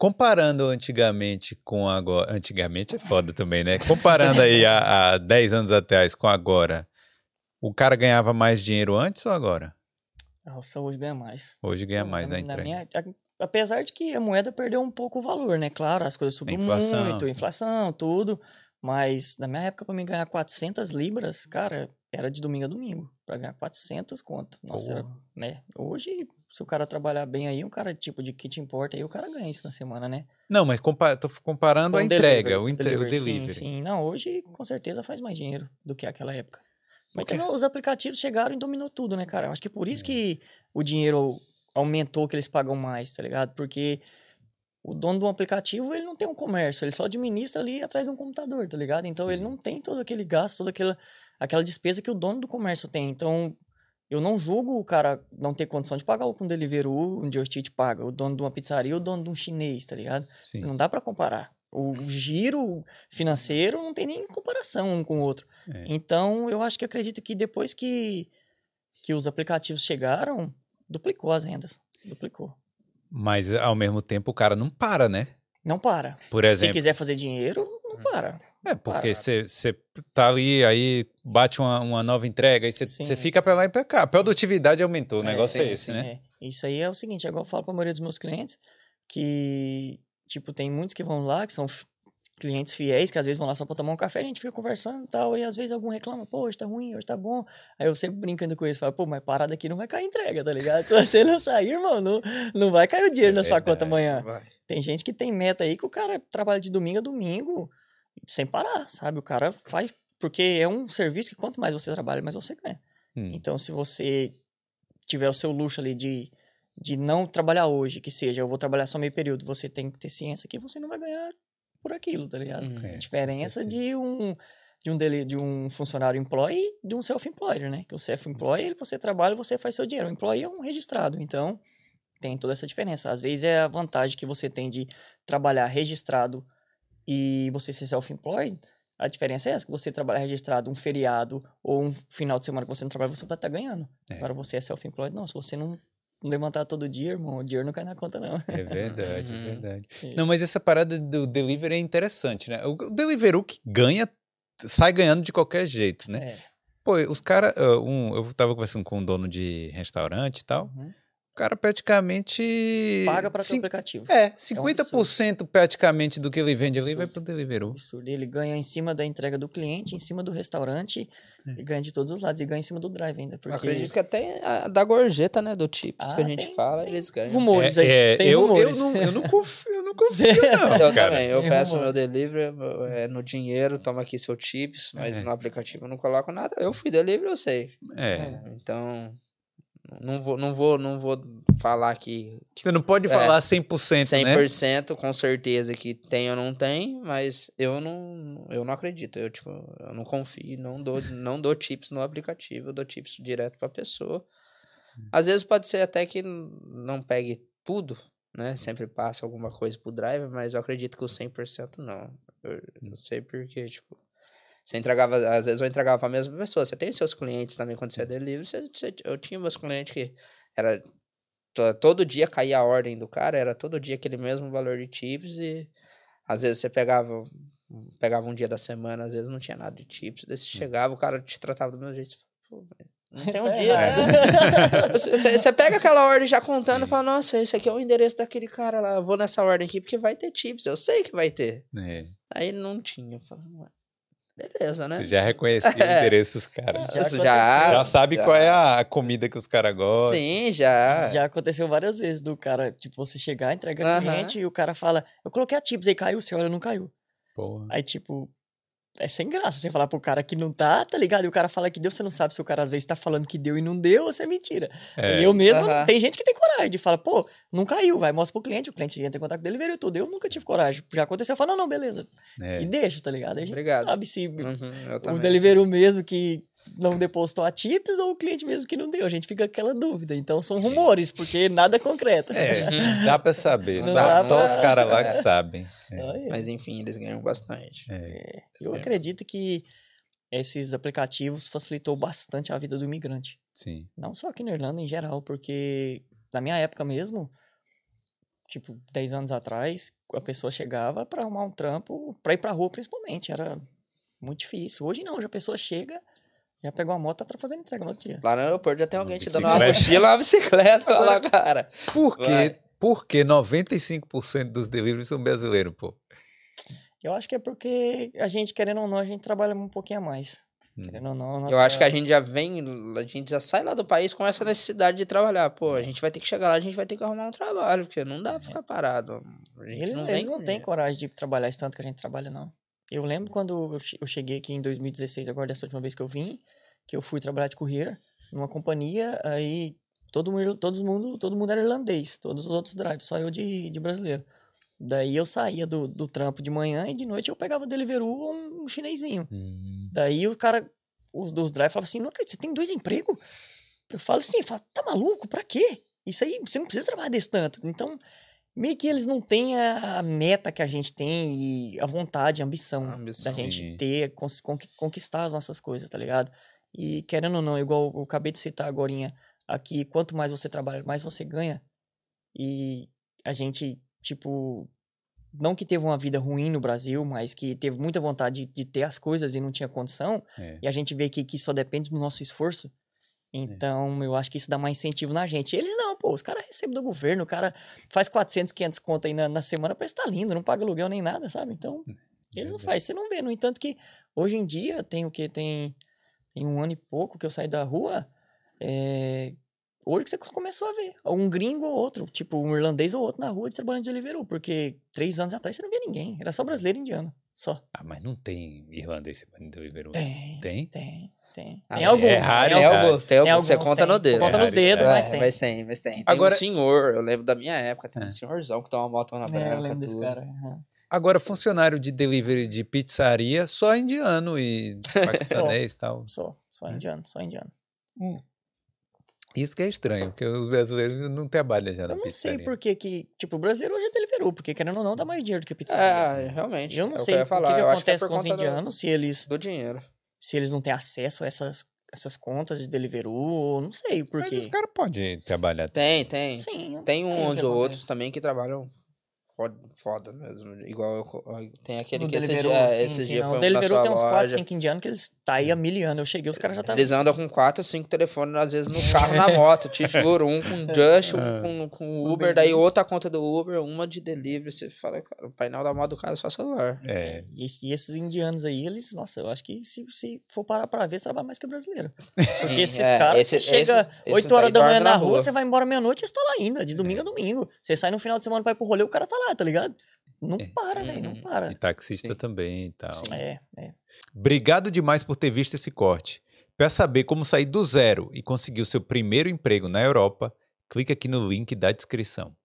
comparando antigamente com agora. Antigamente é foda também, né? Comparando aí há, há 10 anos atrás com agora, o cara ganhava mais dinheiro antes ou agora? Nossa, hoje ganha mais. Hoje ganha mais na, na na entrega. minha, a- apesar de que a moeda perdeu um pouco o valor, né? Claro, as coisas subiram inflação. muito, inflação, tudo. Mas na minha época, pra mim ganhar 400 libras, cara, era de domingo a domingo. Pra ganhar 400 conto. Nossa, era, né? Hoje, se o cara trabalhar bem aí, um cara tipo de kit importa aí, o cara ganha isso na semana, né? Não, mas compa tô comparando a Com entrega, delivery, o, entre- o delivery. Sim, sim. Não, hoje com certeza faz mais dinheiro do que aquela época. Mas Porque- também os aplicativos chegaram e dominou tudo, né, cara? Eu Acho que por isso que o dinheiro aumentou, que eles pagam mais, tá ligado? Porque o dono de um aplicativo, ele não tem um comércio, ele só administra ali atrás de um computador, tá ligado? Então ele Sim. não tem todo aquele gasto, toda aquela, aquela despesa que o dono do comércio tem. Então eu não julgo o cara não ter condição de pagar o que um Deliveroo, um Just paga, o dono de uma pizzaria, o dono de um chinês, tá ligado? Sim. Não dá pra comparar. O giro financeiro não tem nem comparação um com o outro. É. Então, eu acho que acredito que depois que, que os aplicativos chegaram, duplicou as rendas. Duplicou. Mas ao mesmo tempo o cara não para, né? Não para. Por Se exemplo. quiser fazer dinheiro, não para. É, porque para. você tá ali, aí bate uma, uma nova entrega, aí você fica pra lá e pra cá. A produtividade aumentou, o É, negócio é, sim, esse, né? É, isso aí é o seguinte, é igual eu falo pra maioria dos meus clientes, que, tipo, tem muitos que vão lá, que são clientes fiéis, que às vezes vão lá só pra tomar um café, a gente fica conversando e tal, e às vezes algum reclama, pô, hoje tá ruim, hoje tá bom. Aí eu sempre brincando com eles, falo, pô, mas parada aqui não vai cair entrega, tá ligado? Se você não sair, irmão, não, não vai cair o dinheiro É na sua conta amanhã. Vai. Tem gente que tem meta aí que o cara trabalha de domingo a domingo sem parar, sabe? O cara faz. Porque é um serviço que quanto mais você trabalha, mais você ganha. Hum. Então, se você tiver o seu luxo ali de, de não trabalhar hoje, que seja, eu vou trabalhar só meio período, você tem que ter ciência que você não vai ganhar por aquilo, tá ligado? Hum. É, A diferença de um de um, dele, de um funcionário employee e de um self-employed, né? Que o self-employed, ele- você trabalha, você faz seu dinheiro. O employee é um registrado, então tem toda essa diferença. Às vezes é a vantagem que você tem de trabalhar registrado e você ser self-employed. A diferença é essa, que você trabalhar registrado um feriado ou um final de semana que você não trabalha, você vai estar ganhando. É. Agora você é self-employed, não. Se você não levantar todo dia, irmão, o dinheiro não cai na conta, não. É verdade, é Uhum. verdade. É. Não, mas essa parada do delivery é interessante, né? O o Deliveroo que ganha, sai ganhando de qualquer jeito, né? É. Pô, os caras. um, eu tava conversando com um dono de restaurante e tal. Uhum. O cara praticamente. Paga para seu cin- aplicativo. É, 50% praticamente do que ele vende ali vai Absurdo. pro Deliveroo. absurdo. Ele ganha em cima da entrega do cliente, em cima do restaurante, e ganha de todos os lados. E ganha em cima do drive ainda. Porque Acredito que até a da gorjeta, né? Do Chips Ah, que a gente tem- fala, tem eles ganham. rumores aí. É, é, tem eu, eu, rumores. não, eu não confio, eu não confio, não. Eu cara. também, eu Tem peço rumores. meu delivery é, no dinheiro, toma aqui seu chips, mas É. no aplicativo eu não coloco nada. Eu fui delivery, eu sei. É. Então, não vou, não vou, não vou falar que Você não pode É. falar 100%, né? 100% com certeza que tem ou não tem, mas eu não, eu não acredito. Eu, tipo, eu não confio, não dou, não dou tips no aplicativo, eu dou tips direto pra pessoa. Às vezes pode ser até que não pegue tudo, né? Sempre passa alguma coisa pro driver, mas eu acredito que o 100% não. Eu, não sei porque, tipo, você entregava, às vezes eu entregava pra mesma pessoa. Você tem seus clientes também quando você é delivery. Você, você- eu tinha meus clientes que era to- todo dia caía a ordem do cara, era todo dia aquele mesmo valor de tips e às vezes você pegava pegava um dia da semana, às vezes não tinha nada de tips, daí você chegava, o cara te tratava do mesmo jeito, pô, não tem um Tá dia, né? Você, você- pega aquela ordem já contando e fala, nossa, esse aqui é o endereço daquele cara lá, eu vou nessa ordem aqui porque vai ter tips, eu sei que vai ter. É, Aí não tinha, eu falei, "Ué, beleza, né? Você já reconhecia o endereço dos caras. Já Já. Já sabe já. qual é a comida que os caras gostam. Sim, já. Já aconteceu várias vezes do cara, tipo, você chegar, entregar Aham. cliente e o cara fala, eu coloquei a tips aí, caiu, você olha, não caiu. Porra. Aí, tipo, é sem graça você falar pro cara que não tá, tá ligado? E o cara fala que deu, você não sabe se o cara às vezes tá falando que deu e não deu, ou se é mentira. É. Eu mesmo, Aham. tem gente que tem coragem de falar, pô, não caiu, vai, mostra pro cliente, o cliente entra em contato dele, veio tudo. Eu nunca tive coragem. Já aconteceu, eu falo, não, não, beleza. É. E deixa, tá ligado? A gente Obrigado. sabe se Uhum, eu o. Deliveroo mesmo que não depositou a tips ou o cliente mesmo que não deu. A gente fica com aquela dúvida. Então são rumores, porque nada é concreto. É, dá pra saber. Não Só, dá só pra- os caras lá que É. sabem. Isso. Mas enfim, eles ganham bastante. É. Eu É. acredito que esses aplicativos facilitou bastante a vida do imigrante. Sim. Não só aqui na Irlanda, em geral, porque na minha época mesmo, tipo, 10 anos atrás, a pessoa chegava pra arrumar um trampo, pra ir pra rua principalmente, era muito difícil. Hoje não, hoje a pessoa chega, já pegou a moto, tá fazendo entrega no outro dia. Lá no aeroporto já tem alguém te dando uma mochila, uma bicicleta lá, cara. Por quê? Porque 95% dos deliveries são brasileiros, pô. Eu acho que é porque a gente, querendo ou não, a gente trabalha um pouquinho a mais. Hum. Querendo ou não, Eu acho que a gente já vem, a gente já sai lá do país com essa necessidade de trabalhar. Pô, a gente vai ter que chegar lá, a gente vai ter que arrumar um trabalho, porque não dá pra ficar parado. A gente Eles não, eles não têm coragem de trabalhar esse tanto que a gente trabalha, não. Eu lembro quando eu che- eu cheguei aqui em 2016, agora dessa última vez que eu vim, que eu fui trabalhar de courier numa companhia, aí todo mundo, todo mundo, todo mundo era irlandês, todos os outros drivers, só eu de, de brasileiro. Daí eu saía do, do trampo de manhã e de noite eu pegava Deliveroo ou um, um chinesinho. Hum. Daí o cara, os dos drivers falavam assim, não acredito, você tem dois empregos? Eu falo assim, eu falo, tá maluco? Pra quê? Isso aí, você não precisa trabalhar desse tanto. Então, meio que eles não têm a, meta que a gente tem e a vontade, a ambição, A ambição. da gente Sim. ter, conquistar as nossas coisas, tá ligado? E querendo ou não, igual eu acabei de citar agora aqui, quanto mais você trabalha, mais você ganha. E a gente, tipo, não que teve uma vida ruim no Brasil, mas que teve muita vontade de, de ter as coisas e não tinha condição, É. e a gente vê que, que só depende do nosso esforço. Então, eu acho que isso dá mais incentivo na gente. Eles não, pô, os caras recebem do governo, o cara faz 400, 500 conto aí na, na semana pra estar lindo, não paga aluguel nem nada, sabe? Então, eles não fazem, você não vê. No entanto que, hoje em dia, tem o que? Tem, tem um ano e pouco que eu saí da rua, é, hoje que você começou a ver. Um gringo ou outro, tipo um irlandês ou outro na rua trabalhando de Deliveroo, porque três anos atrás você não via ninguém, era só brasileiro e indiano, só. Ah, mas não tem irlandês no Deliveroo. Tem, Tem? tem, tem. Ah, Tem é alguns. raro, tem alguns, tem alguns, você conta tem. no dedo. Conta nos É, dedos, é. mas É, tem. mas tem, mas tem. Tem Agora- um senhor, eu lembro da minha época, tem É. um senhorzão que tem uma moto na É, eu branca, lembro desse tudo. cara. aham. Agora, funcionário de delivery de pizzaria, só indiano e paquistanês e tal. Só, só É. indiano, só indiano. Isso que é estranho, porque os brasileiros não trabalham já na Eu não pizzaria. sei por que que, tipo, o brasileiro hoje é Deliveroo, porque querendo ou não dá mais dinheiro do que pizza. É, realmente. eu não é o que sei o falar. que, que eu acho que é acontece com os conta do- indianos, se eles, do dinheiro. Se eles não têm acesso a essas, essas contas de Deliveroo, ou não sei por Mas quê. os caras podem trabalhar. Tem, tem. Sim, eu Tem sei uns ou acontece. outros também que trabalham foda, foda mesmo. Igual eu tem aquele No que esses dias, sim, esses sim, foi um pra Deliveroo tem uns 4, loja. 5 indianos que eles tá aí há mil anos. Eu cheguei, os caras já estavam... Eles andam com 4, 5 telefones, às vezes, no carro, na moto. Te juro, um com Just, um com, com Um Uber, daí outra conta do Uber, uma de delivery. Você fala, cara, o painel da moto do cara é só celular. É. E, e esses indianos aí, eles, nossa, eu acho que se, se for parar pra ver, você trabalha mais que o brasileiro. Porque Sim, esses é, caras, esse- você chega esses 8 horas da manhã na rua, rua. você vai embora meia-noite e você tá lá ainda, de domingo a domingo. Você sai no final de semana pra ir pro rolê, o cara tá lá, tá ligado? Não para, velho, não Uhum. para. E taxista Sim. também e tal. Sim. É, é. Obrigado demais por ter visto esse corte. Para saber como sair do zero e conseguir o seu primeiro emprego na Europa, clique aqui no link da descrição.